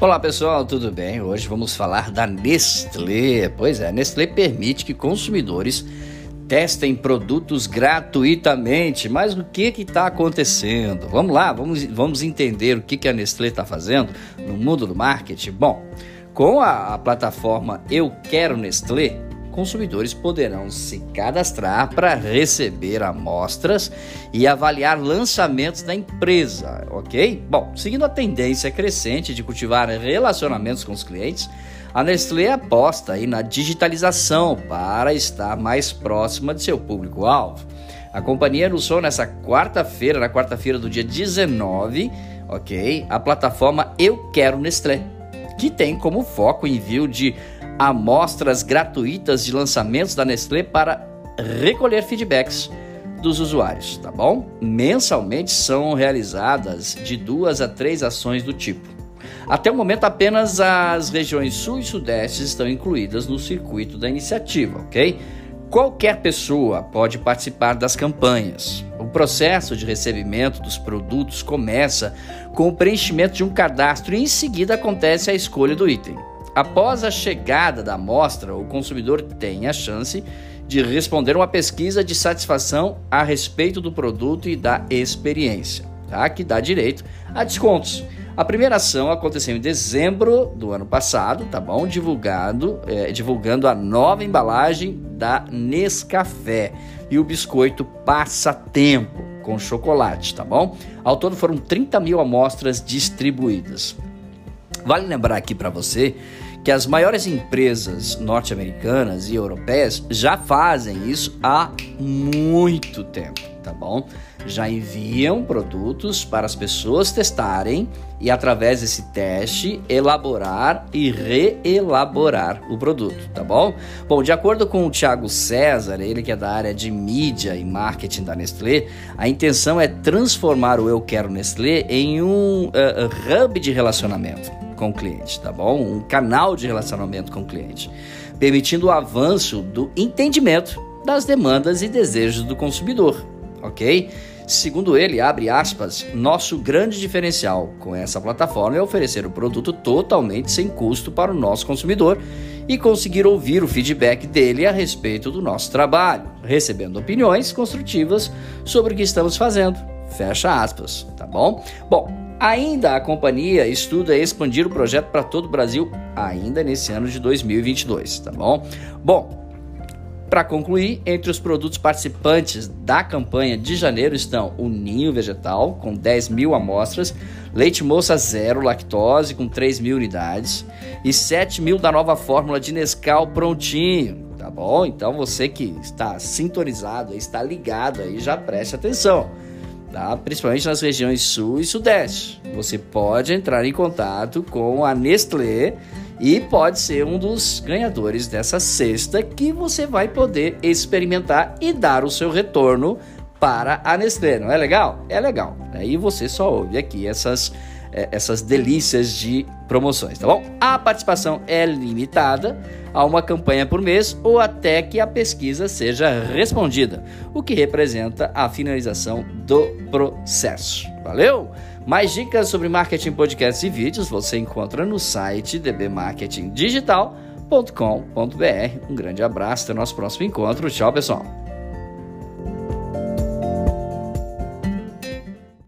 Olá pessoal, tudo bem? Hoje vamos falar da Nestlé. Pois é, a Nestlé permite que consumidores testem produtos gratuitamente. Mas o que está acontecendo? Vamos lá, vamos, vamos entender o que, que a Nestlé está fazendo no mundo do marketing. Bom, com a, a plataforma Eu Quero Nestlé, consumidores poderão se cadastrar para receber amostras e avaliar lançamentos da empresa, ok? Bom, seguindo a tendência crescente de cultivar relacionamentos com os clientes, a Nestlé aposta aí na digitalização para estar mais próxima de seu público-alvo. A companhia anunciou nessa quarta-feira, na quarta-feira do dia 19, ok? A plataforma Eu Quero Nestlé, que tem como foco o envio de amostras gratuitas de lançamentos da Nestlé para recolher feedbacks dos usuários, tá bom? Mensalmente são realizadas de duas a três ações do tipo. Até o momento, apenas as regiões Sul e Sudeste estão incluídas no circuito da iniciativa, ok? Qualquer pessoa pode participar das campanhas. O processo de recebimento dos produtos começa com o preenchimento de um cadastro e em seguida acontece a escolha do item. Após a chegada da amostra, o consumidor tem a chance de responder uma pesquisa de satisfação a respeito do produto e da experiência, tá? que dá direito a descontos. A primeira ação aconteceu em dezembro do ano passado, tá bom? Divulgado, é, divulgando a nova embalagem da Nescafé e o biscoito Passatempo com chocolate, tá bom? Ao todo foram 30 mil amostras distribuídas. Vale lembrar aqui para você que as maiores empresas norte-americanas e europeias já fazem isso há muito tempo, tá bom? Já enviam produtos para as pessoas testarem e, através desse teste, elaborar e reelaborar o produto, tá bom? Bom, de acordo com o Thiago César, ele que é da área de mídia e marketing da Nestlé, a intenção é transformar o Eu Quero Nestlé em um uh, hub de relacionamento com o cliente, tá bom? Um canal de relacionamento com o cliente, permitindo o avanço do entendimento das demandas e desejos do consumidor, ok? Segundo ele, abre aspas, nosso grande diferencial com essa plataforma é oferecer o produto totalmente sem custo para o nosso consumidor e conseguir ouvir o feedback dele a respeito do nosso trabalho, recebendo opiniões construtivas sobre o que estamos fazendo. Fecha aspas, tá bom? Bom, Ainda a companhia estuda expandir o projeto para todo o Brasil ainda nesse ano de 2022, tá bom? Bom, para concluir, entre os produtos participantes da campanha de janeiro estão o Ninho Vegetal, com 10 mil amostras, Leite Moça Zero Lactose, com 3 mil unidades, e 7 mil da nova fórmula de Nescau prontinho, tá bom? Então você que está sintonizado, está ligado aí, já preste atenção tá? principalmente nas regiões sul e sudeste. Você pode entrar em contato com a Nestlé e pode ser um dos ganhadores dessa cesta que você vai poder experimentar e dar o seu retorno para a Nestlé. Não é legal? É legal. Aí você só ouve aqui essas é, essas delícias de promoções, tá bom? A participação é limitada a uma campanha por mês ou até que a pesquisa seja respondida, o que representa a finalização do processo. Valeu? Mais dicas sobre marketing, podcasts e vídeos você encontra no site dbmarketingdigital.com.br. Um grande abraço, até o nosso próximo encontro. Tchau, pessoal.